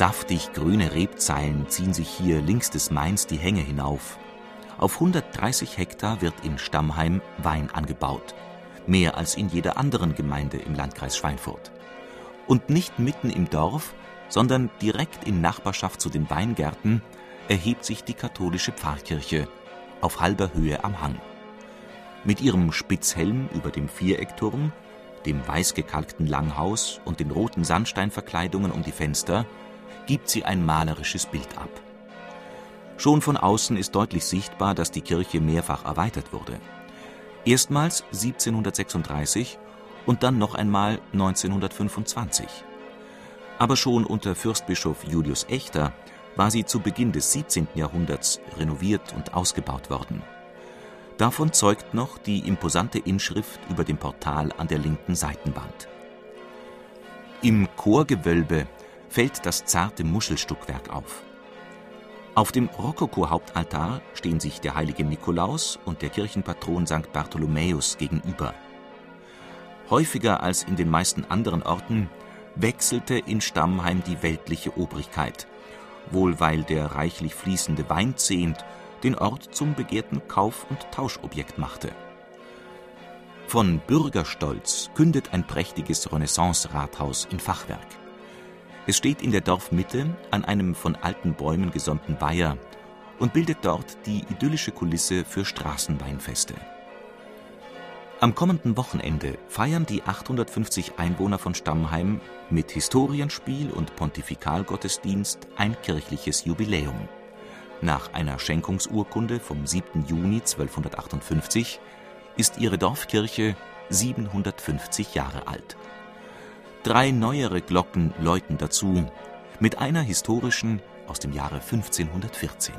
Saftig grüne Rebzeilen ziehen sich hier links des Mains die Hänge hinauf. Auf 130 Hektar wird in Stammheim Wein angebaut. Mehr als in jeder anderen Gemeinde im Landkreis Schweinfurt. Und nicht mitten im Dorf, sondern direkt in Nachbarschaft zu den Weingärten erhebt sich die katholische Pfarrkirche auf halber Höhe am Hang. Mit ihrem Spitzhelm über dem Viereckturm, dem weißgekalkten Langhaus und den roten Sandsteinverkleidungen um die Fenster gibt sie ein malerisches Bild ab. Schon von außen ist deutlich sichtbar, dass die Kirche mehrfach erweitert wurde. Erstmals 1736 und dann noch einmal 1925. Aber schon unter Fürstbischof Julius Echter war sie zu Beginn des 17. Jahrhunderts renoviert und ausgebaut worden. Davon zeugt noch die imposante Inschrift über dem Portal an der linken Seitenwand. Im Chorgewölbe fällt das zarte Muschelstuckwerk auf. Auf dem Rokoko-Hauptaltar stehen sich der heilige Nikolaus und der Kirchenpatron St. Bartholomäus gegenüber. Häufiger als in den meisten anderen Orten wechselte in Stammheim die weltliche Obrigkeit, wohl weil der reichlich fließende Weinzehnt den Ort zum begehrten Kauf- und Tauschobjekt machte. Von Bürgerstolz kündet ein prächtiges Renaissance-Rathaus in Fachwerk. Es steht in der Dorfmitte an einem von alten Bäumen gesäumten Weiher und bildet dort die idyllische Kulisse für Straßenweinfeste. Am kommenden Wochenende feiern die 850 Einwohner von Stammheim mit Historienspiel und Pontifikalgottesdienst ein kirchliches Jubiläum. Nach einer Schenkungsurkunde vom 7. Juni 1258 ist ihre Dorfkirche 750 Jahre alt. Drei neuere Glocken läuten dazu, mit einer historischen aus dem Jahre 1514.